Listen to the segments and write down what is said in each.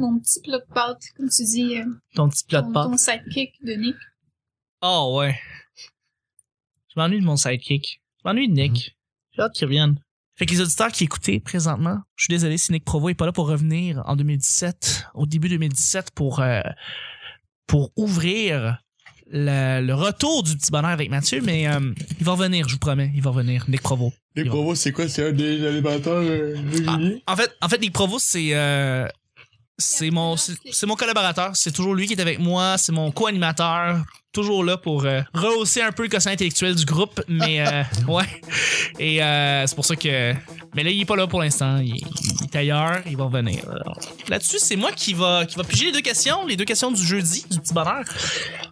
Mon petit plat de pâtes, comme tu dis, euh, Ton petit plat de ton, pâtes. ton sidekick de Nick. Oh ouais. Je m'ennuie de mon sidekick. Je m'ennuie de Nick. J'ai hâte qu'il revienne. Fait que les auditeurs qui écoutaient présentement, je suis désolé si Nick Provo est pas là pour revenir en 2017, au début 2017 pour euh, pour ouvrir le, le retour du petit bonheur avec Mathieu, mais euh, il va revenir, je vous promets, il va revenir, Nick Provo. Va- Provo, c'est quoi? C'est un des animateurs euh, réguliers? En fait, en fait, Nick Provo, c'est euh, c'est mon c'est mon collaborateur. C'est toujours lui qui est avec moi. C'est mon co-animateur. Toujours là pour euh, rehausser un peu le quotient intellectuel du groupe. Mais euh, ouais. Et euh, c'est pour ça que. Mais là, il est pas là pour l'instant. Il, il est ailleurs. Il va revenir. Là-dessus, c'est moi qui va qui va piger les deux questions, les deux questions du jeudi, du petit bonheur.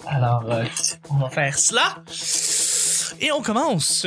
Alors, euh, on va faire cela. Et on commence.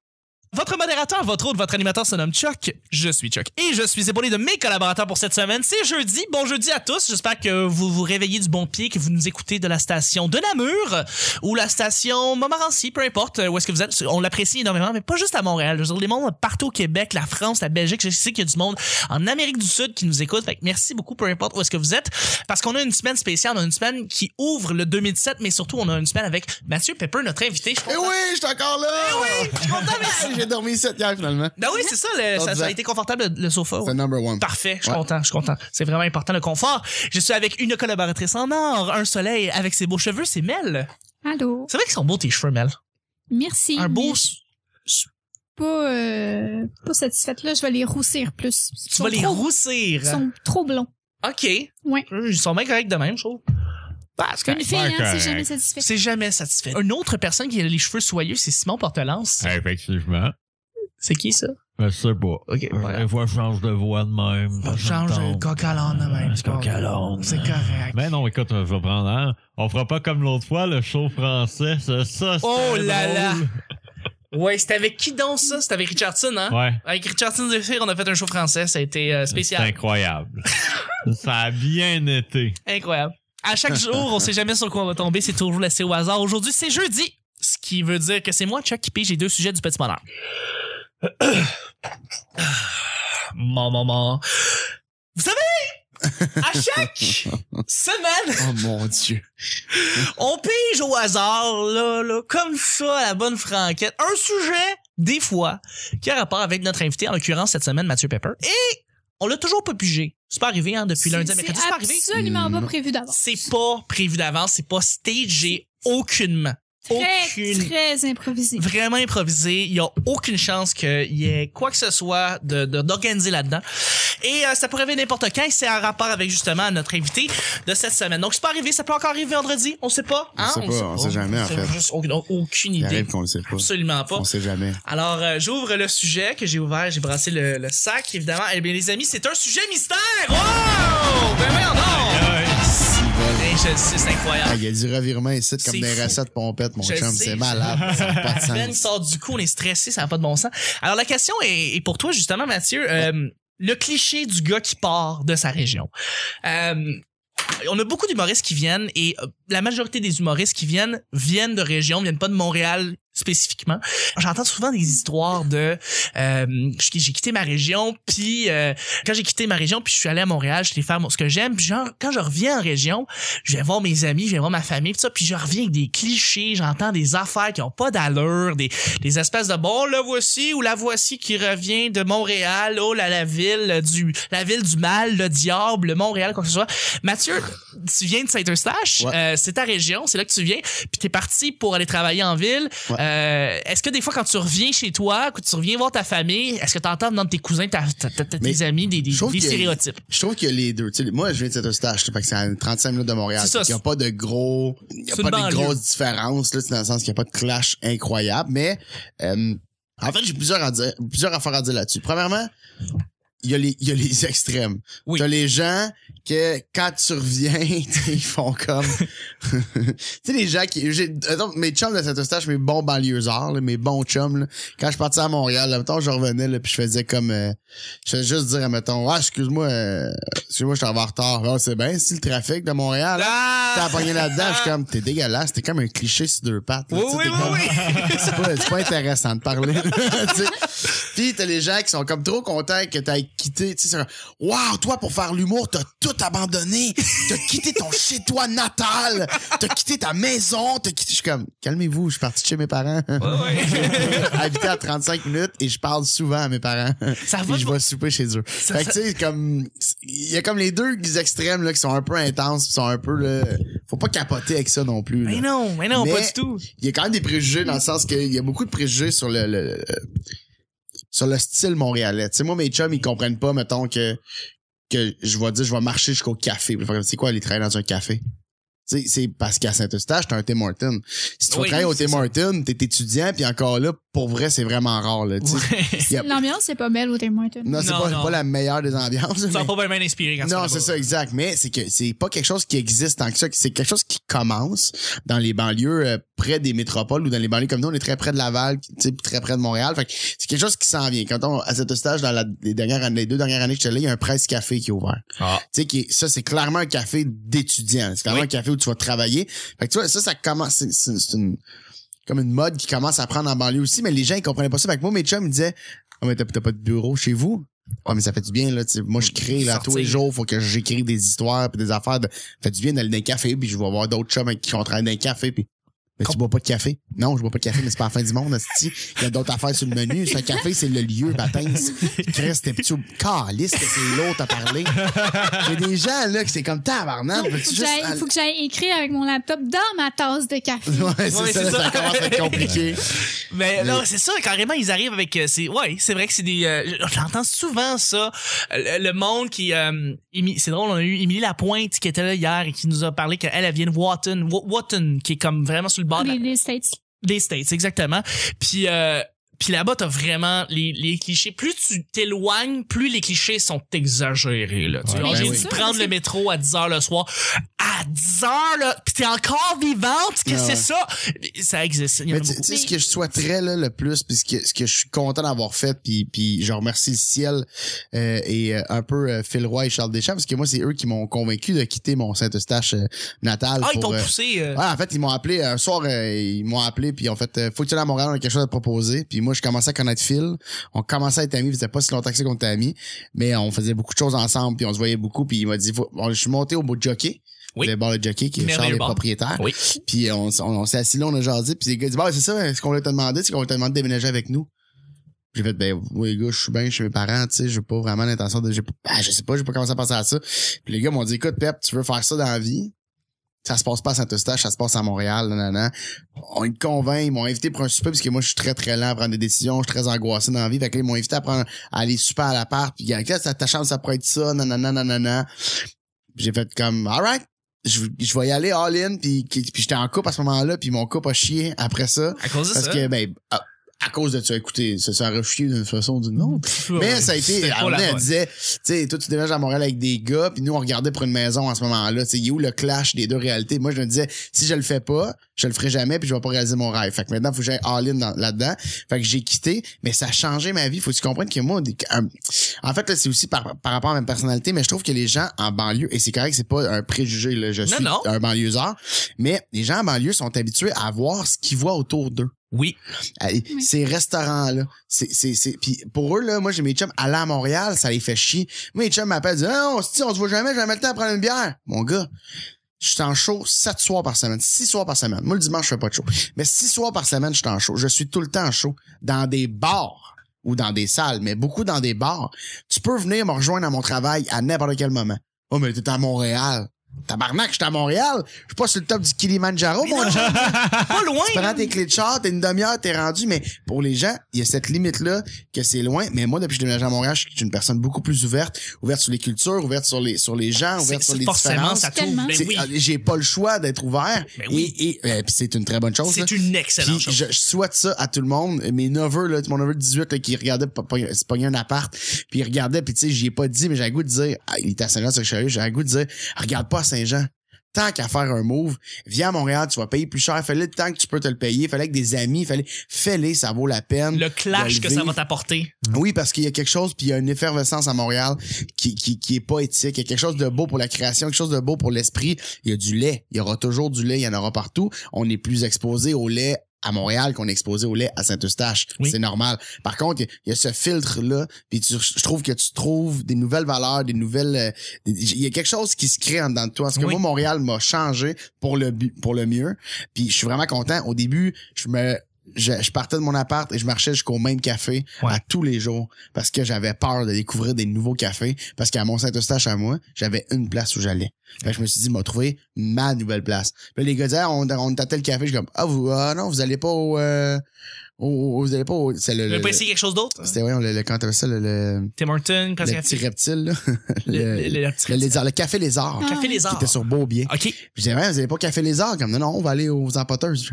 Votre modérateur, votre hôte, votre animateur se nomme Chuck. Je suis Chuck. Et je suis épaulé de mes collaborateurs pour cette semaine. C'est jeudi. Bon jeudi à tous. J'espère que vous vous réveillez du bon pied, que vous nous écoutez de la station de Namur ou la station Montmorency, peu importe euh, où est-ce que vous êtes. On l'apprécie énormément, mais pas juste à Montréal. Je veux dire, les mondes partout au Québec, la France, la Belgique. Je sais qu'il y a du monde en Amérique du Sud qui nous écoute. Fait que merci beaucoup, peu importe où est-ce que vous êtes. Parce qu'on a une semaine spéciale. On a une semaine qui ouvre le 2017, mais surtout, on a une semaine avec Mathieu Pepper, notre invité. Je Eh oui, je suis encore là! Eh oui, je suis content, merci. J'ai dormi 7 hier, finalement. Ben oui, c'est ça, le- ça, ça a été confortable le, le sofa. C'est number one. Parfait, je suis Ouais. content, je suis content. C'est vraiment important le confort. Je suis avec une collaboratrice en or, un soleil avec ses beaux cheveux, c'est Mel. Allô? C'est vrai qu'ils sont beaux tes cheveux, Mel. Merci. Un beau. pas, euh, pas satisfaite là. Je vais les roussir plus. Ils Tu vas les trop- roussir. Ils sont trop blonds. Ok. Ouais. Ils sont bien corrects de même, je trouve. C'est Une correct. fille, hein, c'est jamais satisfait. C'est jamais satisfait. Une autre personne qui a les cheveux soyeux, c'est Simon Portelance. Effectivement. C'est qui ça? Je sais pas. Ok, voilà. Des fois, je change de voix de même. On change de coq à l'âne de même. C'est coq à l'âne. C'est correct. Mais non, écoute, je vais prendre un. On fera pas comme l'autre fois, le show français. Ça, ça c'est Oh là là. Ouais, c'était avec qui donc ça? C'était avec Richardson, hein? Ouais. Avec Richardson Zephyr, on a fait un show français. Ça a été euh, C'est spécial. incroyable. ça a bien été. Incroyable. À chaque jour, on sait jamais sur quoi on va tomber. C'est toujours laissé au hasard. Aujourd'hui, c'est jeudi. Ce qui veut dire que c'est moi, Chuck, qui pige les deux sujets du petit bonheur. Mon maman. Vous savez, à chaque semaine, Oh mon dieu. on pige au hasard, là, là, comme ça, à la bonne franquette, un sujet, des fois, qui a rapport avec notre invité, en l'occurrence cette semaine, Mathieu Pepper. Et on l'a toujours pas pigé. C'est pas arrivé, hein, depuis lundi à C'est mercredi. C'est pas arrivé. absolument pas Mm. prévu d'avance. C'est pas prévu d'avance, c'est pas stagé aucunement. Très, aucune- très improvisé. Vraiment improvisé. Il y a aucune chance qu'il y ait quoi que ce soit de, de- d'organiser là-dedans. Et euh, ça pourrait arriver n'importe quand et c'est en rapport avec justement notre invité de cette semaine. Donc c'est pas arrivé, ça peut encore arriver vendredi, on sait pas. On sait pas, on sait jamais, en C'est fait. juste aucune, aucune Il idée. arrive qu'on le sait pas. Absolument pas. On sait jamais. Alors, euh, j'ouvre le sujet que j'ai ouvert, j'ai brassé le, le sac, évidemment. Eh bien, les amis, c'est un sujet mystère! Oh! Ben! Hey, je le sais, c'est Ah, incroyable. il y a du revirement ici comme des fou. recettes pompettes, mon Je chum. C'est malade. Ça pas de Ben sens. sort du coup, on est stressé, ça n'a pas de bon sens. Alors, la question est, est pour toi, justement, Mathieu. Euh, le cliché du gars qui part de sa région. Euh, on a beaucoup d'humoristes qui viennent et euh, la majorité des humoristes qui viennent viennent de régions, viennent pas de Montréal spécifiquement. J'entends souvent des histoires de euh, j'ai quitté ma région puis euh, quand j'ai quitté ma région puis je suis allé à Montréal, je vais faire ce que j'aime puis genre quand je reviens en région, je vais voir mes amis, je vais voir ma famille puis ça puis je reviens avec des clichés, j'entends des affaires qui ont pas d'allure, des des espèces de bon la voici ou la voici qui revient de Montréal, oh la la ville du la ville du mal, le diable, Montréal quoi que ce soit. Mathieu, tu viens de Saint-Eustache, Ouais. euh, c'est ta région, c'est là que tu viens, puis t'es parti pour aller travailler en ville. Ouais. Euh, est-ce que des fois quand tu reviens chez toi, quand tu reviens voir ta famille, est-ce que t'entends dans tes cousins, ta, ta- ta- ta- Mais tes amis des, des, a- stéréotypes? Je trouve qu'il y a les deux. Tu moi, je viens de cet eustache, fait que c'est à 35 minutes de Montréal. Il n'y a pas de gros, il y a pas de banlieue. grosses différences, là, dans le sens qu'il n'y a pas de clash incroyable, mais, euh, en fait, j'ai plusieurs, à dire, plusieurs affaires à dire là-dessus. Premièrement, il y a les, il y a les extrêmes. Oui. T'as les gens que quand tu reviens, ils font comme, tu sais, les gens qui, j'ai, attends, mes chums de cet stage, mes bons banlieusards, là, mes bons chums, là, quand je partais à Montréal, là, mettons, je revenais, là, puis je faisais comme, euh, je faisais juste dire, mettons, ah, excuse-moi, euh, excuse-moi, je suis en retard. Ah, c'est bien, si le trafic de Montréal, Ah! t'as pogné là-dedans, je suis comme, t'es dégueulasse, t'es comme un cliché sur deux pattes. là, Oui, oui, oui, oui. c'est pas, c'est pas intéressant de parler. Puis t'as les gens qui sont comme trop contents que t'aies quitté. Tu sais, Wow, toi, pour faire l'humour, t'as tout abandonné. T'as quitté ton chez-toi natal. T'as quitté ta maison. T'as quitté. Je suis comme, calmez-vous, je suis parti de chez mes parents. Ouais, ouais. Habiter à 35 minutes et je parle souvent à mes parents. Ça va je vais souper chez eux. Ça- fait que tu sais, comme, il y a comme les deux extrêmes, là, qui sont un peu intenses, qui sont un peu, là, faut pas capoter avec ça non plus, là. Mais non, mais non, Mais- pas du tout. il y a quand même des préjugés dans le sens qu'il y a beaucoup de préjugés sur le, le- le- sur le style montréalais. Tu sais, moi, mes chums, ils comprennent pas, mettons, que, que je vais dire, je vais marcher jusqu'au café. C'est quoi aller travailler dans un café? Tu sais, c'est parce qu'à Saint-Eustache, t'as un Tim Horton. Si tu vas Oui, travailler au Tim. Horton, t'es étudiant, puis encore là, pour vrai, c'est vraiment rare, là, tu sais. Ouais. Y a- L'ambiance, c'est pas belle au Tim Hortons. Non, c'est pas, la meilleure des ambiances. Ça mais- pas bien inspiré quand tu non, c'est ça, exact. Mais c'est que c'est pas quelque chose qui existe tant que ça. C'est quelque chose qui commence dans les banlieues euh, près des métropoles ou dans les banlieues comme nous. On est très près de Laval, tu sais, puis très près de Montréal. Fait que c'est quelque chose qui s'en vient. Quand on, à cet stage, dans la- les dernières années, les deux dernières années que j'étais là, il y a un presse café qui est ouvert. Ah. Tu sais, ça, c'est clairement un café d'étudiants. C'est clairement Oui. un café où tu vas travailler. Fait que tu vois, ça, ça commence, c'est, une, comme une mode qui commence à prendre en banlieue aussi, mais les gens, ils comprenaient pas ça. Fait que moi, mes chums, ils me disaient, oh, mais t'as, pas de bureau chez vous? Ouais, mais ça fait du bien, là. Moi, je crée, là, Sortir. tous les jours, faut que j'écrive des histoires puis des affaires de, ça fait du bien d'aller dans un café puis je vais voir d'autres chums qui sont travailler dans un café puis mais tu bois pas de café? Non, je bois pas de café, mais c'est pas la fin du monde. Il y a d'autres affaires sur le menu. C'est un café, c'est le lieu, baptême. Chris, t'es petit au calice que c'est l'autre à parler. Il y a des gens, là, qui c'est comme tabarnak. Il faut juste faut que j'aille écrire avec mon laptop dans ma tasse de café. Ouais, c'est Ouais, ça, ça, ça. commence à être compliqué. Mais, Mais- non, c'est ça, carrément, ils arrivent avec, euh, c'est, ouais, c'est vrai que c'est des, euh, j'entends souvent ça, le, le monde qui, euh, c'est drôle, on a eu Émilie Lapointe qui était là hier et qui nous a parlé qu'elle, elle vient de Wotton, Wa- Wotton, qui est comme vraiment sur le de la- Les, les States. des States, exactement. Puis, euh, puis là-bas, t'as vraiment les, les clichés. Plus tu t'éloignes, plus les clichés sont exagérés. Là. Tu Ouais, vois, ben j'ai oui. prendre le métro à 10 heures le soir. À 10 heures, là, pis t'es encore vivante, qu'est-ce que Ah ouais. c'est ça? Ça existe. En Mais tu tu sais, ce que je souhaiterais là, le plus, puis ce que, ce que je suis content d'avoir fait, puis, puis je remercie le ciel euh, et euh, un peu euh, Phil Roy et Charles Deschamps, parce que moi, c'est eux qui m'ont convaincu de quitter mon Saint-Eustache euh, natal. Ah, ils t'ont euh, poussé. euh, Ouais, en fait, ils m'ont appelé un soir, euh, ils m'ont appelé puis ils ont fait euh, faut que tu ailles à Montréal, on a quelque chose à te proposer. Puis moi, je commençais à connaître Phil, on commençait à être amis, ça faisait pas si longtemps que ça qu'on était amis, mais on faisait beaucoup de choses ensemble, puis on se voyait beaucoup, puis il m'a dit faut, je suis monté au bout de jockey. Oui. Le bar de jockey qui est Charles bar. propriétaire. Oui. Puis on, s- on, on s'est assis là, on a jasé, puis les gars disent bah c'est ça, ce qu'on te demander, c'est qu'on te demander de déménager avec nous. J'ai fait ben oui les gars, je suis bien chez mes parents, tu sais, j'ai pas vraiment l'intention de j'ai pas ben, je sais pas, j'ai pas commencé à penser à ça. Puis les gars m'ont dit écoute Pep, tu veux faire ça dans la vie? Ça se passe pas à Saint-Eustache, ça se passe à Montréal, nanana. On te convainc, ils m'ont invité pour un souper parce que moi je suis très très lent à prendre des décisions, je suis très angoissé dans la vie. Fait que là, ils m'ont invité à prendre à aller super à l'appart, puis gars, ta, ta chambre ça pourrait être ça, nanana nanana. J'ai fait comme alright, je, je vais y aller all in puis puis j'étais en couple à ce moment-là, puis mon couple a chié après ça À cause de parce ça? que ben à, à cause de ça, écoutez, ça ça aurait chié d'une façon ou d'une autre. Mais ça a été, C'était elle, disait, tu sais, toi tu déménages à Montréal avec des gars, puis nous on regardait pour une maison à ce moment-là, tu sais, il est où le clash des deux réalités Moi je me disais, si je le fais pas, je le ferai jamais, puis je vais pas réaliser mon rêve. Fait que maintenant faut que j'aille all-in dans- là-dedans. Fait que j'ai quitté, mais ça a changé ma vie. Faut que tu comprennes que moi, en fait là c'est aussi par, par rapport à ma personnalité, mais je trouve que les gens en banlieue, et c'est correct, c'est pas un préjugé là, je Non, suis non. un banlieusard, mais les gens en banlieue sont habitués à voir ce qu'ils voient autour d'eux. Oui. Allez, Ces restaurants-là. C'est, c'est, c'est, puis pour eux, là, moi, j'ai mes chums aller à Montréal, ça les fait chier. Moi, mes chums m'appellent, disent, ah, on se dit, on se voit jamais, j'ai jamais le temps de prendre une bière. Mon gars, je suis en show sept soirs par semaine, six soirs par semaine. Moi, le dimanche, je fais pas de show. Mais six soirs par semaine, je suis en show. Je suis tout le temps en show. Dans des bars ou dans des salles, mais beaucoup dans des bars. Tu peux venir me rejoindre à mon travail à n'importe quel moment. Oh, mais t'es à Montréal. Tabarnak, j'étais à Montréal. Je suis pas sur le top du Kilimanjaro, mon chum. Pas loin. Tu prends tes clés de char, t'es une demi-heure, t'es rendu, mais pour les gens, il y a cette limite-là que c'est loin. Mais moi, depuis que je déménage à Montréal, je suis une personne beaucoup plus ouverte, ouverte sur les cultures, ouverte sur les, sur les gens, C'est ouverte sur c'est les forcément différences. ça. Ben C'est- oui. ah, J'ai pas le choix d'être ouvert. Ben oui. Et, et, euh, puis c'est une très bonne chose. C'est une excellente Puis chose. je, je souhaite ça à tout le monde. Mes neveux, là, mon neveu de 18 là, qui regardait pas- pas- un appart, puis il regardait, puis tu sais, j'y ai pas dit, mais j'ai le goût de dire, ah, il était à Saint-Jean sur j'ai le goût de dire, regarde pas à Saint-Jean. Tant qu'à faire un move, viens à Montréal, tu vas payer plus cher. Fais-le le temps que tu peux te le payer. Fallait avec des amis. Fallait, fais-les, ça vaut la peine. Le clash que ça va t'apporter. Oui, parce qu'il y a quelque chose, puis il y a une effervescence à Montréal qui, qui, qui est pas éthique. Il y a quelque chose de beau pour la création, quelque chose de beau pour l'esprit. Il y a du lait. Il y aura toujours du lait, il y en aura partout. On est plus exposé au lait à Montréal qu'on est exposé au lait à Saint-Eustache. Oui. C'est normal. Par contre, il y a- il y a ce filtre-là, puis tu- je trouve que tu trouves des nouvelles valeurs, des nouvelles... euh, Il y a quelque chose qui se crée en dedans de toi. Parce que Oui. moi, Montréal m'a changé pour le pour le mieux. Puis je suis vraiment content. Au début, je me je, je partais de mon appart et je marchais jusqu'au même café Ouais. à tous les jours parce que j'avais peur de découvrir des nouveaux cafés parce qu'à mon Saint-Eustache à moi, j'avais une place où j'allais. Fait que je me suis dit, m'a trouvé ma nouvelle place. Puis les gars disaient, Ah, on, on à tel café. Je suis comme, ah, vous, ah non, vous allez pas au, euh, au- au- vous allez pas au, c'est le, le- pas essayer quelque chose d'autre? c'était, voyons, le, le, quand t'avais ça, le, le, Tim Horton, le petit reptile, là. le, le, le, le- le petit le lézard, le café lézard. Ah. café les Qui arts. était sur Beaubien. OK. Puis je disais, Ouais, vous avez pas café lézard? Comme, non, non, on va aller aux empoteuses.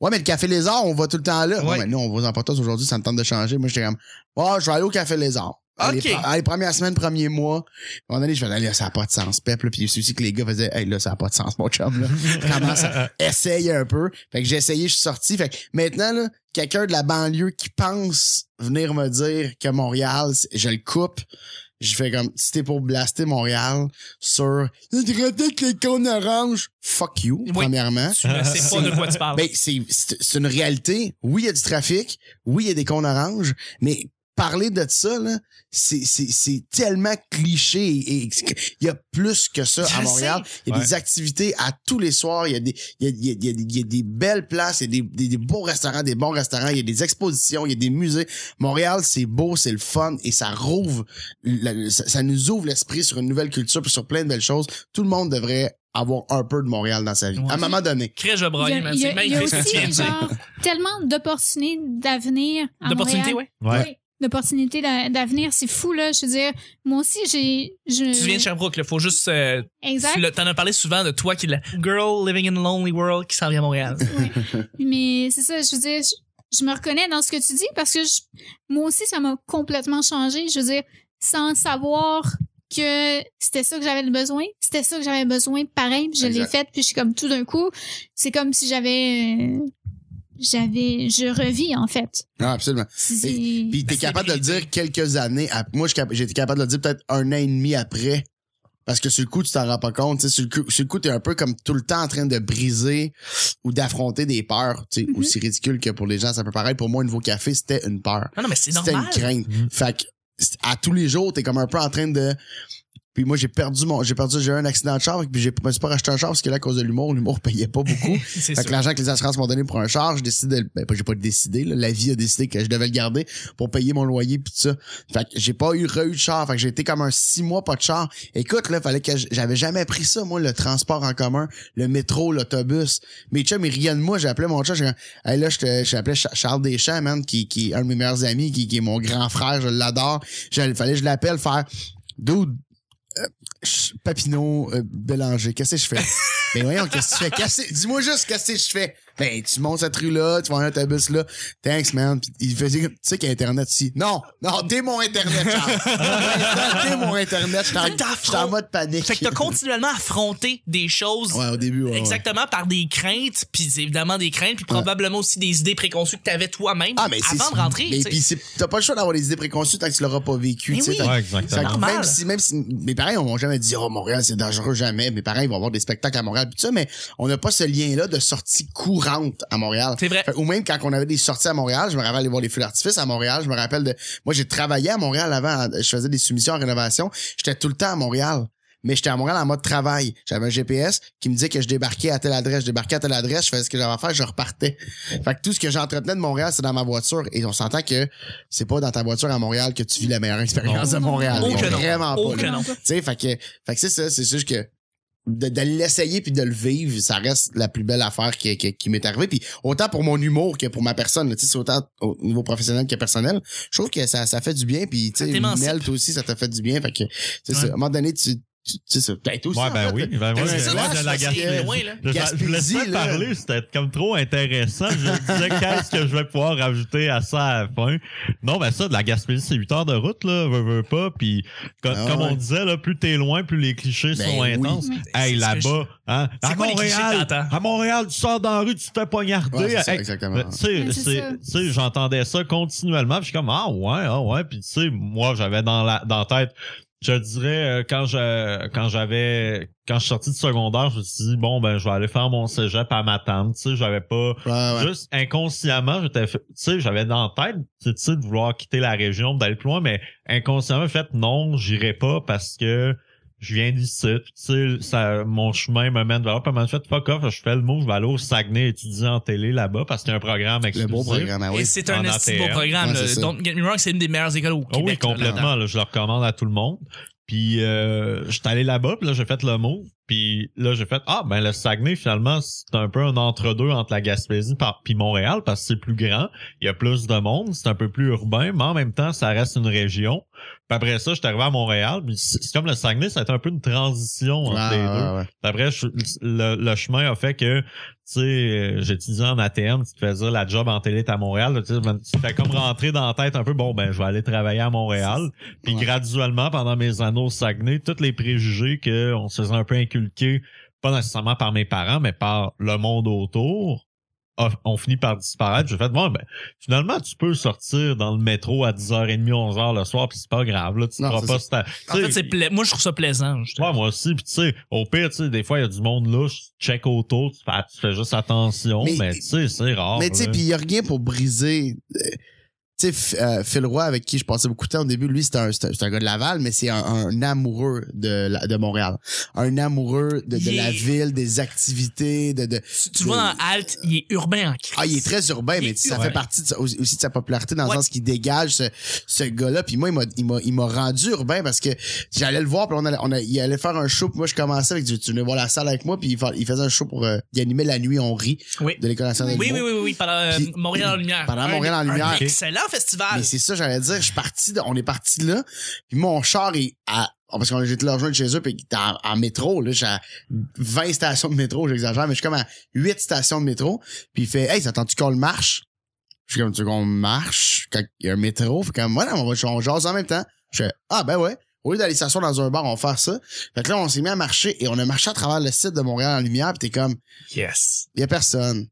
Ouais, mais le café lézard, on va tout le temps là. Ouais. Mais nous, on va aux empoteuses aujourd'hui, ça me tente de changer. Moi, j'étais comme, oh, je vais aller au café lézard. Ok. pre- allez, première semaine, premier mois. À un moment donné, je vais aller, là, ça n'a pas de sens, pep, là. Puis c'est aussi que les gars faisaient, hey, là, ça n'a pas de sens, mon chum, là. Commence à essayer un peu. Fait que j'ai essayé, je suis sorti. Fait que maintenant, là, quelqu'un de la banlieue qui pense venir me dire que Montréal, je le coupe. Je fais comme, si t'es pour blaster Montréal sur, que les cônes oranges. Fuck you, Oui. premièrement. Tu ne sais pas de quoi tu parles. Ben, c'est, c'est une réalité. Oui, il y a du trafic. Oui, il y a des cons oranges. Mais parler de ça, c'est, tellement cliché et, et il y a plus que ça Je à Montréal. Il y a Ouais. des activités à tous les soirs. Il y a des, il y a, il y a- il y a des- il y a des belles places. Il y a des, des, des beaux restaurants, des bons restaurants. Il y a des expositions. Il y a des musées. Montréal, c'est beau, c'est le fun et ça rouvre, la- ça, ça nous ouvre l'esprit sur une nouvelle culture puis sur plein de belles choses. Tout le monde devrait avoir un peu de Montréal dans sa vie. Ouais. À un moment donné. Crée, je Il y a, il y a- il y a aussi genre, tellement d'opportunités d'avenir D'opportunités, Montréal. ouais. Ouais. Oui, d'opportunités d'a- d'avenir, c'est fou là. Je veux dire, moi aussi j'ai, je. Tu viens de Sherbrooke, là. Faut juste, euh, Exact. t'en as parlé souvent de toi qui la girl living in a lonely world qui s'en vient à Montréal. Ouais. Mais c'est ça, je veux dire, je, je me reconnais dans ce que tu dis parce que je- moi aussi, ça m'a complètement changé. Je veux dire, sans savoir que c'était ça que j'avais besoin, c'était ça que j'avais besoin, pareil, puis je l'ai fait, puis je suis comme tout d'un coup, c'est comme si j'avais, euh, j'avais, je revis en fait. Ah, absolument. C'est- Puis t'es capable de le dire quelques années. ap- Moi, été capable de le dire peut-être un an et demi après. Parce que sur le coup, tu t'en rends pas compte. tu sais, Sur le coup, sur le coup, t'es un peu comme tout le temps en train de briser ou d'affronter des peurs. tu sais, Mhm. Aussi ridicule que pour les gens, ça peut paraître. Pour moi, un nouveau café, c'était une peur. Non, non, mais c'est C'était une normal. crainte. Mhm. Fait que à tous les jours, t'es comme un peu en train de. Puis moi, j'ai perdu mon, j'ai perdu, j'ai eu un accident de char, puis j'ai, je me suis pas racheté un char parce que là, à cause de l'humour, l'humour payait pas beaucoup. Fait sûr. que l'argent que les assurances m'ont donné pour un char, j'ai décidé, de- ben, pas- j'ai pas décidé, là, la vie a décidé que je devais le garder pour payer mon loyer pis tout ça. Fait que j'ai pas eu, re-eu de char. Fait que j'ai été comme un six mois pas de char. Écoute, là, fallait que j'avais jamais pris ça, moi, le transport en commun, le métro, l'autobus. Mes chums, ils riaient de moi, j'appelais mon chat, j'ai hey, là, j'appelais Cha- Charles Deschamps, man, qui, qui est un de mes meilleurs amis, qui, qui est mon grand frère, je l'adore. Il fallait que je l'appelle faire, dude, euh, Papineau, euh, Bélanger, qu'est-ce que je fais? ben voyons, qu'est-ce que tu fais? Dis-moi juste qu'est-ce que je fais? Ben, tu montes cette rue-là, tu vas un autobus là. Thanks, man. Puis il faisait, tu sais qu'il y a Internet ici. Non, non, t'es mon Internet, Charles. t'es mon Internet. J'étais en- en mode panique. Fait que t'as continuellement affronté des choses Ouais, au début, ouais, ouais. exactement par des craintes, puis évidemment des craintes, puis probablement aussi des idées préconçues que t'avais toi-même Ah, mais avant de rentrer. Mais puis t'as pas le choix d'avoir des idées préconçues tant que tu l'auras pas vécu. Mais tu sais. oui. Ouais, fait exactement. même si, même si mes parents m'ont jamais dit, oh, Montréal, c'est dangereux, jamais. Mes parents, ils vont avoir des spectacles à Montréal, pis tout ça, mais on n'a pas ce lien-là de sortie courante à Montréal. C'est vrai. Fait- ou même quand on avait des sorties à Montréal, je me rappelle aller voir les feux d'artifice à Montréal, je me rappelle de, moi, j'ai travaillé à Montréal avant, je faisais des soumissions en rénovation, j'étais tout le temps à Montréal. mais j'étais à Montréal en mode travail. J'avais un GPS qui me disait que je débarquais à telle adresse, je débarquais à telle adresse, je faisais ce que j'avais à faire, je repartais. Fait que tout ce que j'entretenais de Montréal, c'est dans ma voiture. Et on s'entend que c'est pas dans ta voiture à Montréal que tu vis la meilleure expérience de. Montréal. Non. Vraiment pas. Tu sais, fait que, fait que c'est ça, c'est juste que de, de l'essayer puis de le vivre, ça reste la plus belle affaire qui, qui, qui m'est arrivée. Puis autant pour mon humour que pour ma personne, tu sais, c'est autant au niveau professionnel que personnel. Je trouve que ça, ça fait du bien. Puis tu sais. Nel, toi aussi, ça t'a fait du bien. Fait que Ouais. ça. À un moment donné, tu, tu, sais ça. Ben, aussi, Ouais, en ben fait, oui. Ben, moi, c'est j'ai la Gaspésie. loin, là. Je, je Gaspésie, laisse pas là. parler, c'était comme trop intéressant. Je me disais qu'est-ce que je vais pouvoir rajouter à ça à la fin? Non, ben ça, de la Gaspésie, c'est 8 heures de route, là, veux, veux pas. Puis comme, Ah comme ouais. on disait, là, plus t'es loin, plus les clichés Ben sont oui. intenses. Hey, là-bas, hein, à Montréal, à Montréal, tu sors dans la rue, tu te fais poignarder. Ouais, c'est ça, Hey, exactement. Tu sais, ça. j'entendais ça continuellement. Puis je suis comme, ah ouais, ah ouais. Puis tu sais, moi, j'avais dans la, dans la tête, je dirais, euh, quand je, quand j'avais, quand je suis sorti du secondaire, je me suis dit, bon, ben, je vais aller faire mon cégep à Matane. Tu sais, j'avais pas, Ouais, ouais. juste inconsciemment, j'étais, tu sais, j'avais dans la tête, tu sais, de vouloir quitter la région, d'aller plus loin, mais inconsciemment, fait, non, j'irai pas parce que je viens d'ici, tu sais, ça, mon chemin me mène vers là, puis je fait, fuck off, je fais le move, je vais aller au Saguenay étudier en télé là-bas parce qu'il y a un programme Le exclusif. beau programme, ah Et oui. c'est un de beau programme. Ouais. Don't get me wrong, c'est une des meilleures écoles au Ah oui, Québec. là, complètement. Là, je le recommande à tout le monde. Puis euh, j'étais allé là-bas, puis là j'ai fait le move. Puis là j'ai fait ah ben le Saguenay finalement c'est un peu un entre-deux entre la Gaspésie puis Montréal parce que c'est plus grand, il y a plus de monde, c'est un peu plus urbain, mais en même temps ça reste une région. Puis après ça, j'étais arrivé à Montréal, c'est comme le Saguenay, ça a été un peu une transition entre Ouais, les deux. ouais. Puis Après, je- le, le chemin a fait que, tu sais, j'étudiais en ATM, tu te faisais la job en télé à Montréal, tu fais comme rentrer dans la tête un peu, bon, ben, je vais aller travailler à Montréal. Puis Ouais. graduellement, pendant mes années au Saguenay, tous les préjugés qu'on se faisait un peu inculquer, pas nécessairement par mes parents, mais par le monde autour, a- ont fini par disparaître. J'ai fait, bon, ben, finalement, tu peux sortir dans le métro à 10h30, 11h le soir, puis c'est pas grave, là, tu Non, pas sta- En fait, c'est pla- moi, je trouve ça plaisant. je te- Ouais, moi aussi. Puis tu sais, au pire, tu sais, des fois, il y a du monde là, je check autour, tu fais, tu fais juste attention, Mais- mais, tu sais, c'est rare. Mais tu sais, puis il y a rien pour briser. Tu sais, euh, Phil Roy, avec qui je passais beaucoup de temps au début, lui, c'est un, un, un gars de Laval, mais c'est un, un amoureux de, la- de Montréal. Un amoureux de, de la ville, des activités, de... de Tu, tu vois, dans Alt, il est urbain en ah, il est très urbain, Il mais ça urbain. fait partie de aussi de sa popularité dans Ouais. le sens qu'il dégage ce, ce gars-là. Puis moi, il m'a, il m'a, il m'a rendu urbain parce que j'allais le voir, puis on allait, on a- il allait faire un show. Puis moi, je commençais avec, tu tu venais voir la salle avec moi, puis il, fa- il faisait un show pour, euh, il animait la nuit, on rit Oui. de l'école nationale Oui, oui, oui, oui, pendant euh, Montréal en lumière. pendant Montréal en lumière. Excellent festival. Mais c'est ça, j'allais dire, je suis parti, de- on est parti de là, puis mon char est à, parce qu'on j'étais là rejoindre chez eux, puis il était en, en métro, là, à 20 stations de métro, j'exagère, mais je suis comme à 8 stations de métro, puis il fait, hey, t'attends-tu qu'on le marche? Je suis comme, tu qu'on marche? Quand il y a un métro? Fait comme, voilà, on va, on jase en même temps. Je fais, ah, ben ouais. Au lieu d'aller s'asseoir dans un bar, on va faire ça. Fait que là, on s'est mis à marcher et on a marché à travers le site de Montréal en lumière, pis t'es comme, Yes. il y a personne.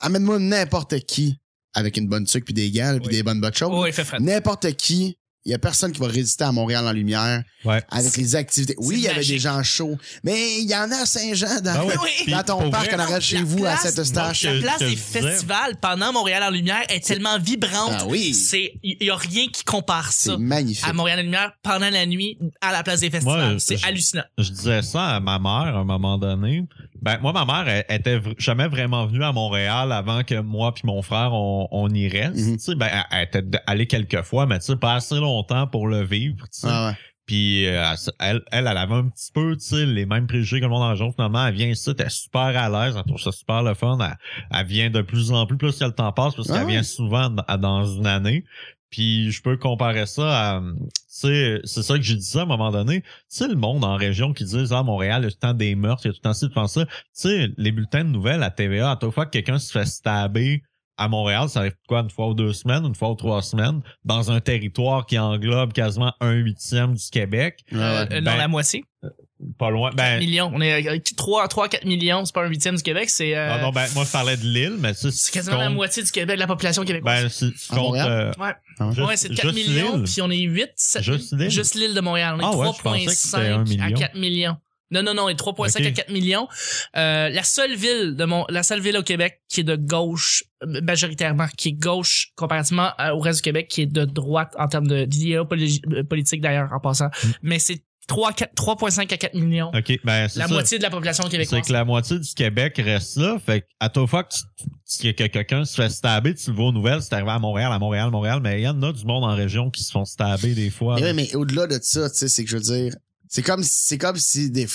Amène-moi n'importe qui avec une bonne sucre puis des gants, puis Oui. des bonnes bottes chaudes. Oh, il fait frais. N'importe qui. Il y a personne qui va résister à Montréal en lumière Ouais. avec les activités. Oui, il y avait des gens chauds, mais il y en a à Saint-Jean dans, Ah. Oui. Dans ton parc vrai, en arrière de chez vous à Saint-Eustache. que- La place des festivals pendant Montréal en lumière est tellement vibrante. Ah oui. C'est, il y, a rien qui compare ça C'est magnifique. à Montréal en lumière pendant la nuit à la place des festivals. C'est hallucinant. Je disais ça à ma mère à un moment donné. Ben moi ma mère elle, était jamais vraiment venue à Montréal avant que moi puis mon frère on, on y reste. Tu sais ben elle, elle était allée quelques fois mais tu sais pas assez longtemps pour le vivre. tu sais. Ah ouais. Puis euh, elle, elle, elle avait un petit peu, tu sais, les mêmes préjugés que le monde en région. Finalement, elle vient ici, elle est super à l'aise, elle trouve ça super le fun. Elle, elle vient de plus en plus, plus que le temps passe, parce Ah qu'elle ouais. vient souvent dans une année. Puis je peux comparer ça à, tu sais, c'est ça que j'ai dit ça à un moment donné. Tu sais, le monde en région qui disent, ah, Montréal, il y a tout le temps des meurtres, il y a tout le temps ci, tout le temps ça. Tu sais, les bulletins de nouvelles à TVA, à chaque fois que quelqu'un se fait stabber à Montréal, ça arrive quoi, une fois ou deux semaines, une fois ou trois semaines, dans un territoire qui englobe quasiment un huitième du Québec? Euh, non, Ben, la moitié. Pas loin. 4 Ben, millions. On est à 3, 3, 4 millions. C'est pas un huitième du Québec, c'est, euh, ah non, ben, moi, je parlais de l'île, mais sais, c'est quasiment la moitié du Québec, de la population québécoise. Ben, si tu comptes, euh, ouais. Ah ouais. juste- ouais, c'est 4 juste millions, puis on est 8, 7, Juste l'île? juste l'île de Montréal. On est Ah ouais, je pensais que c'était 3,5 un à million. 4 millions. Non, non, non, on est 3,5 Ok. à 4 millions. Euh, la seule ville de mon, la seule ville au Québec qui est de gauche, euh, majoritairement, qui est gauche comparativement à- au reste du Québec, qui est de droite en termes de d'idéologie poli- euh, politique d'ailleurs, en passant. Mm. Mais c'est 3, 4 3,5 à 4 millions. OK, ben c'est la ça. moitié de la population C'est québécoise. que la moitié du Québec reste là. Fait à toute fois que, tu- que quelqu'un se fait stabber, tu le vois aux nouvelles, c'est arrivé à Montréal, à Montréal, Montréal, mais il y en a du monde en région qui se font stabber des fois. Mais, mais au-delà de ça, tu sais, c'est que je veux dire, c'est comme, c'est comme si des,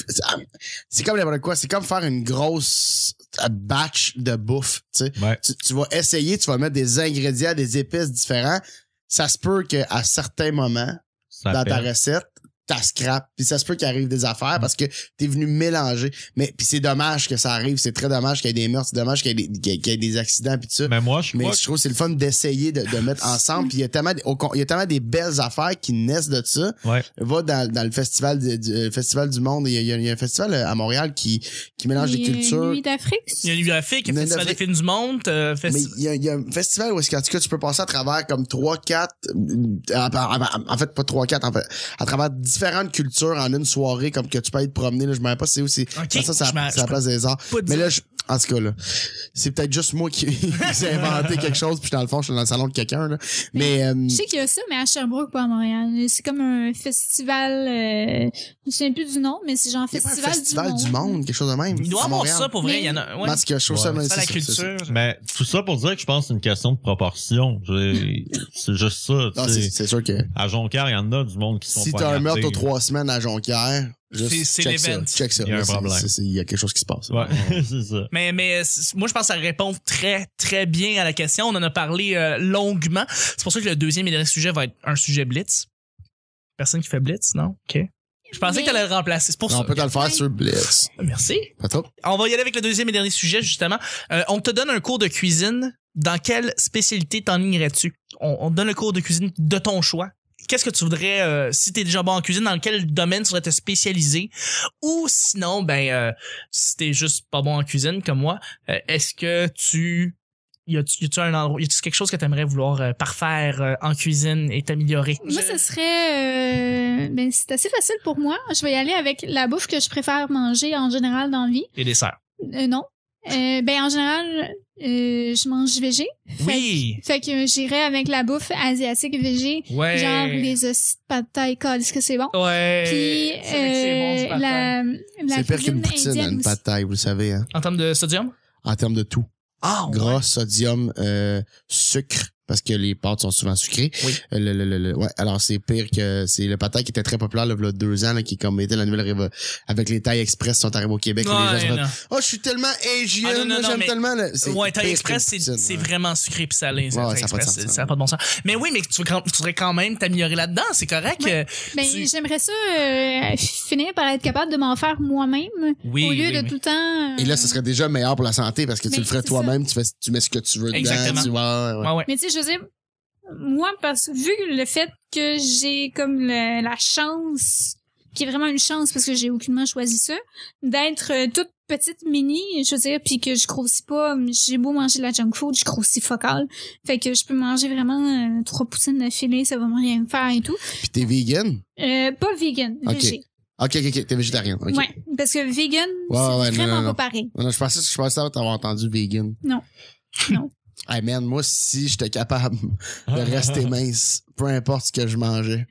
c'est comme n'importe quoi, c'est comme faire une grosse batch de bouffe, tu sais. Ouais. Tu, tu vas essayer, tu vas mettre des ingrédients, des épices différents. Ça se peut qu'à certains moments, Ça dans ta recette, t'as scrap. Puis ça se peut qu'il arrive des affaires parce que t'es venu mélanger. Mais puis c'est dommage que ça arrive. C'est très dommage qu'il y ait des meurtres. C'est dommage qu'il y ait des, qu'il y ait- qu'il y ait des accidents puis tout ça. Mais moi, je Mais crois je trouve que c'est le fun d'essayer de, de mettre ensemble. Puis il y a tellement, au il y a tellement des belles affaires qui naissent de ça. ouais. Va dans, dans le festival du, du- euh, festival du monde. Il y, a, il y a- un festival euh, à Montréal qui, qui mélange des Il y a cultures. Nuit d'Afrique? Il y a le Mais Festival des films du monde, euh, Mais il y, a, il y a un festival où est-ce qu'en tout cas tu peux passer à travers comme trois, quatre, euh, en en fait pas trois, quatre, en fait, à travers différentes cultures en une soirée comme que tu peux être promené là, je me rappelle pas c'est où c'est. Ok, ça, c'est à- la place des arts. Mais là, je- en tout cas là, c'est peut-être juste moi qui, qui ai inventé quelque chose puis dans le fond je suis dans le salon de quelqu'un là. Mais euh, Je sais qu'il y a ça, mais à Sherbrooke, pas à Montréal. C'est comme un festival, euh, je ne sais plus du nom, mais c'est genre pas un festival, festival du monde, quelque chose de même. Il doit avoir Montréal. ça pour vrai, Mais- il y en a. Ouais. Parce que je trouve ça, Ouais. la ça, c'est ça. culture. Mais tout ça pour dire que je pense que c'est une question de proportion. Je- C'est juste ça. tu Ah, sais. c'est c'est sûr que à Jonquière, il y en a du monde qui sont si pas t'as un meurtre aux trois semaines à Jonquière, C'est- c'est check ça, l'event. check ça. Il y a un problème. Il y a quelque chose qui se passe. Ouais, c'est ça. Mais, mais moi, je pense que ça répond très, très bien à la question. On en a parlé euh, longuement. C'est pour ça que le deuxième et dernier sujet va être un sujet Blitz. Personne qui fait Blitz, non? OK. Je pensais Mais- que t'allais le remplacer. C'est pour On ça. peut te le faire sur Blitz. Merci. Pas trop. On va y aller avec le deuxième et dernier sujet, justement. Euh, on te donne un cours de cuisine. Dans quelle spécialité t'enlignerais-tu? On, on te donne le cours de cuisine de ton choix. Qu'est-ce que tu voudrais, euh, si t'es déjà bon en cuisine, dans quel domaine tu voudrais te spécialiser? Ou sinon, ben, euh, si t'es juste pas bon en cuisine comme moi, euh, est-ce que tu... Y a-tu y a-tu un endroit, y a-tu quelque chose que t'aimerais vouloir euh, parfaire euh, en cuisine et t'améliorer? Moi, ce serait, euh, ben, c'est assez facile pour moi. Je vais y aller avec la bouffe que je préfère manger en général dans la vie. Les desserts. Euh, non. Euh, ben, en général, euh, je mange végé. Fait Oui! que- Fait que j'irai avec la bouffe asiatique végé. Ouais! Genre les hosties de thai, est-ce que c'est bon? Ouais! Puis, bon, euh, thai. la, la C'est pire qu'une poutine, indienne une pâte taille, vous le savez, hein. En termes de sodium? En termes de tout. Ah, Gras, sodium, euh, sucre, parce que les pâtes sont souvent sucrées. Oui. Euh, Le, le, le, le- ouais, alors c'est pire que c'est le taille qui était très populaire là, il y a deux ans, là, qui comme était la nouvelle révo- avec les tailles express sont arrivés au Québec. et les gens. Oh, je suis tellement Asian, Ah, j'aime mais- tellement le. c'est Ouais, Thai pire Express, c'est ouais. vraiment sucré puis salé. c'est Ouais, ça pas de n'a pas de bon sens. Mais oui, mais tu, veux quand- tu voudrais quand même t'améliorer là-dedans, c'est correct. Ouais. euh, Ben, tu- j'aimerais ça euh, finir par être capable de m'en faire moi-même Oui, au lieu oui, de oui. tout le temps. euh, Et là, ce serait déjà meilleur pour la santé parce que tu Mais le ferais toi-même, tu fais, tu mets ce que tu veux dedans, Exactement. tu vois. Je veux dire, moi, parce vu le fait que j'ai comme le- la chance, qui est vraiment une chance parce que j'ai aucunement choisi ça, d'être euh, toute petite mini, je veux dire, puis que je grossis pas, j'ai beau manger de la junk food, je grossis focal. Fait que je peux manger vraiment euh, trois poutines d'affilée, ça va rien me faire et tout. Puis t'es vegan? Euh, pas vegan, Ok. végé. Ok, ok, ok, t'es végétarien. ok. Ouais, parce que vegan, Ouais, c'est ouais, vraiment non, non. pas pareil. Non, je pensais, je pensais t'avoir entendu vegan. Non. Non. Hey man, moi, si j'étais capable de rester mince, peu importe ce que je mangeais.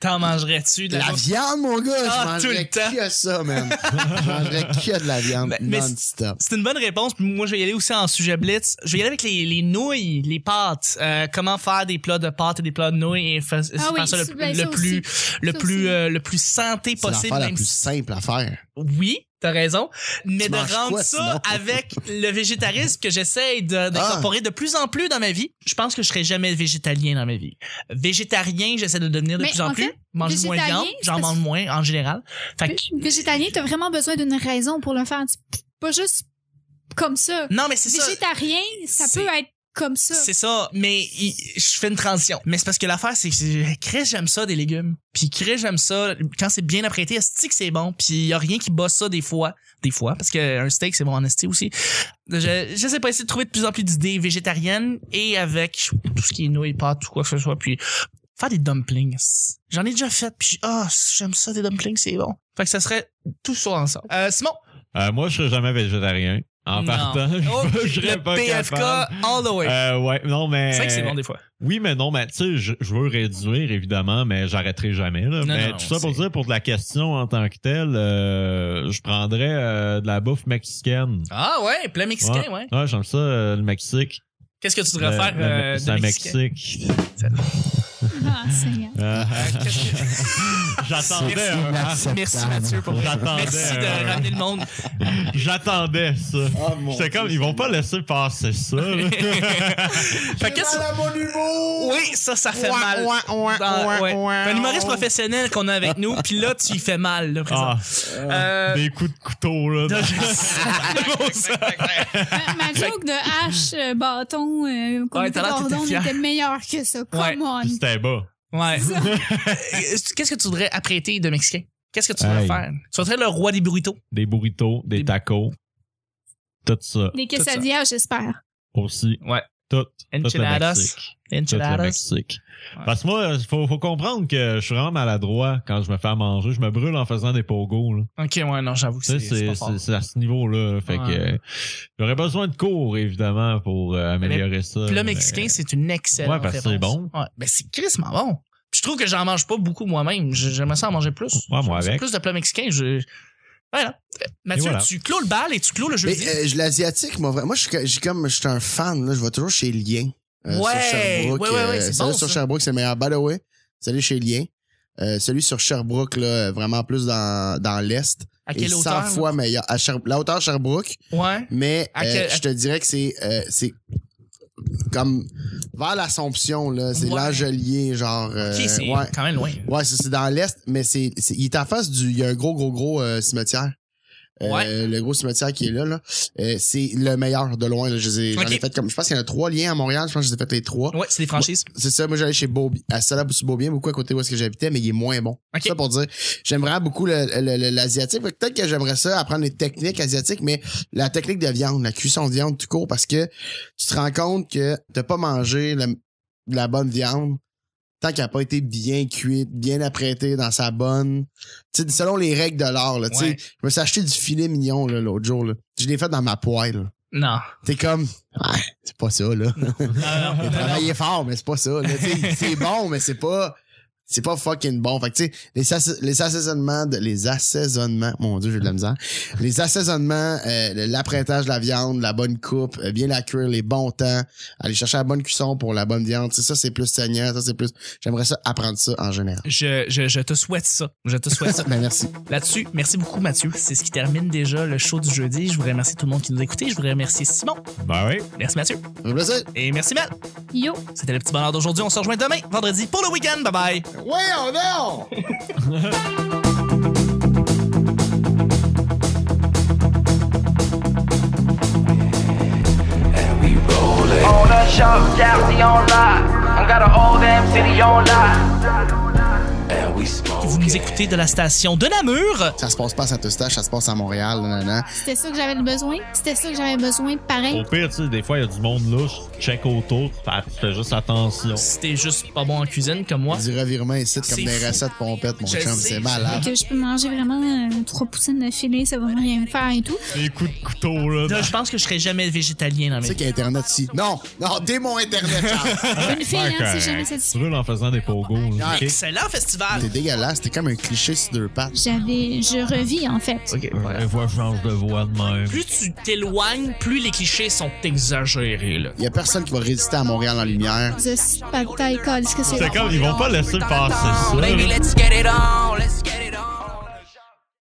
T'en mangerais-tu de la, viande, mon gars, Ah, je tout le mangerais temps. que ça, man. je mangerais que de la viande mais non-stop. C'est une bonne réponse. Moi, je vais y aller aussi en sujet blitz. Je vais y aller avec les, les nouilles, les pâtes. Euh, comment faire des plats de pâtes et des plats de nouilles et fa- faire, Ah oui, ça le, ça, ben, le ça plus, le Ça plus, euh, le plus santé C'est possible. l'affaire la plus si- simple à faire. Oui, t'as raison. Mais Tu de rendre quoi, ça sinon? avec le végétarisme que j'essaie de- d'incorporer Ah. de plus en plus dans ma vie, je pense que je serai jamais végétalien dans ma vie. Végétarien, j'essaie de devenir de Mais plus en, en plus. fait, Mange moins de viande, j'en mange moins en général. Fait que- Végétalien, t'as vraiment besoin d'une raison pour le faire. Pas juste comme ça. non, mais c'est ça. Végétarien, ça peut être comme ça. C'est ça, mais il- je fais une transition. Mais c'est parce que l'affaire, c'est que Chris, j'aime ça des légumes. Puis Chris, j'aime ça quand c'est bien apprêté. Esti que c'est bon? Puis y a rien qui bosse ça des fois. Des fois, parce qu'un steak, c'est bon en esti aussi. Je, je sais pas, essayer de trouver de plus en plus d'idées végétariennes et avec tout ce qui est nouilles, pâtes, tout quoi que ce soit. Puis faire des dumplings. J'en ai déjà fait. Puis ah, j'aime ça des dumplings, c'est bon. Fait que ça serait tout ça ensemble. Euh, Simon, Euh, moi, je serais jamais végétarien. En Non. partant, je, Oh, je serais le pas PFK capable. all the way. Euh, ouais, non, mais. c'est vrai que c'est bon des fois. Oui, mais non, mais tu sais, je, je veux réduire, évidemment, mais j'arrêterai jamais. Là. Non, mais non, tout ça pour dire, pour de la question en tant que telle, euh, je prendrais euh, de la bouffe mexicaine. Ah ouais, plat mexicain, ouais. Ouais, j'aime ça, euh, le Mexique. Qu'est-ce que tu voudrais Le- faire euh, c'est de un? Mexique. Ah. Euh, J'attendais Merci. Merci, Mathieu pour J'attendais Merci de ramener le monde. J'attendais ça. Oh, J'étais comme, ils vont pas laisser passer ça. fait que bonne humour! Oui, ça, ça fait Ouin, mal. ouin, ouais. Un humoriste professionnel qu'on a avec nous, puis là, tu y fais mal, là. Ah, Euh, des coups de couteau, là. ça. Ma, joke de hache, euh, bâton, euh, Ouais, était l'air que t'étais cordon fier. était meilleur que ça. Come Ouais. on. Bas. Ouais. Qu'est-ce que tu voudrais apprêter de Mexicain? Qu'est-ce que tu voudrais faire? Tu serais le roi des burritos? Des burritos, des Des- tacos. Tout ça. Des quesadillas, j'espère. Aussi. Ouais. Tout. Tout le Enchiladas. Mexique. Tout le Enchiladas. Mexique. Ouais. Parce que moi, faut, faut comprendre que je suis vraiment maladroit quand je me fais à manger. Je me brûle en faisant des pogos. là. Ok, ouais, non, j'avoue que c'est c'est à ce niveau-là. Fait Ouais. que euh, j'aurais besoin de cours, évidemment, pour euh, améliorer ça. Le mais- mexicain, c'est une excellente Ouais, parce que c'est réponse. bon. Ouais, ben c'est crissement bon. Puis je trouve que j'en mange pas beaucoup moi-même. J'aimerais ça en manger plus. Ouais, moi avec. Plus de plats mexicains. Je... Voilà. Mathieu, voilà. tu clôt le bal et tu clôt le jeu. Mais euh, l'asiatique, moi, vraiment, moi, je suis j'ai comme, je suis un fan, là, je vais toujours chez Lien. Euh, Ouais, sur Sherbrooke. ouais, ouais, ouais, euh, bon, sur ça. Sherbrooke, c'est le meilleur. By the way, celui chez Lien. Euh, celui sur Sherbrooke, là, vraiment plus dans, dans l'Est. à est quelle 100 hauteur? fois meilleur. À Sher- la hauteur Sherbrooke, Ouais. mais euh, quel- je te dirais que c'est euh, c'est comme vers l'Assomption, là. C'est Ouais. l'Angelier, genre. euh, c'est ouais. quand même loin. Ouais, c'est dans l'Est, mais c'est, c'est- il est en face du, il y a un gros, gros, gros euh, cimetière. Euh, Ouais. Le gros cimetière qui est là, là. Euh, c'est le meilleur de loin. Là. Je les ai- fait comme, je pense qu'il y en a trois liens à Montréal. Je pense que je les ai fait les trois. Ouais, c'est des franchises. C'est ça, moi j'allais chez Beaubien, à Salab-Beaubien, beaucoup à côté où est-ce que j'habitais, mais il est moins bon. Ok. Ça pour dire, j'aime vraiment beaucoup l'asiatique. Peut-être que j'aimerais ça apprendre les techniques asiatiques, mais la technique de viande, la cuisson de viande tout court, parce que tu te rends compte que t'as pas mangé la, la bonne viande tant qu'elle a pas été bien cuite, bien apprêtée dans sa bonne, tu sais, selon les règles de l'art, là, tu sais. Ouais. Je me suis acheté du filet mignon, là, l'autre jour, là. Je l'ai fait dans ma poêle. Non. T'es comme, ouais, c'est pas ça, là. Non, non, non, travaillé fort, mais c'est pas ça. là. C'est bon, mais c'est pas. C'est pas fucking bon. Fait que, tu sais, les, assa- les assaisonnements, de, les assaisonnements, mon dieu, j'ai de la misère. Les assaisonnements, euh, l'apprêtage de la viande, la bonne coupe, euh, bien la cuire, les bons temps, aller chercher la bonne cuisson pour la bonne viande. Tu sais, ça, c'est plus saignant, ça, c'est plus. J'aimerais ça apprendre ça en général. Je, je, je te souhaite ça. Je te souhaite ça. Ben, merci. Là-dessus, merci beaucoup Mathieu. C'est ce qui termine déjà le show du jeudi. Je voudrais remercier tout le monde qui nous a écoutés. Je voudrais remercier Simon. Ben oui. Merci Mathieu. Plaisir. Et merci Mel. Yo. C'était le petit bonheur d'aujourd'hui. On se rejoint demain, vendredi, pour le week-end. Bye bye. Ouais, on est! On a shop, Jersey on lock. I got a whole damn city on lock. And we smoke. Vous nous écoutez de la station de Namur. Ça se passe pas à Saint-Eustache, ça se passe à Montréal. C'était ça que j'avais besoin? C'était ça que j'avais besoin. Pareil? Au pire, tu sais, des fois, il y a du monde louche, tu check autour, tu fais- tu juste attention. Si t'es juste pas bon en cuisine comme moi. Du revirement ici, comme des fou. recettes pompettes, mon Je chum, c'est malade. Que je peux manger vraiment euh, trois poutines de filet, ça va rien me faire et tout. Des coups de couteau, là. Là, je pense que je serais jamais végétalien dans Tu mes sais qu'il y a Internet ici. Non, non, dès mon Internet, Charles. Une fille, hein, c'est jamais Tu satisfait. brûles en faisant des pogos, là. ok? Excellent festival. T'es dégueulasse, t'es comme un cliché sur deux pattes. J'avais, je revis en fait. Ok, Ouais, Des fois, je change de voix de même. Plus tu t'éloignes, plus les clichés sont exagérés, là. Il y a personne qui va résister à Montréal en lumière. The Call, est-ce que c'est C'est comme, ils vont pas laisser passer ça. Baby, let's get it on. Let's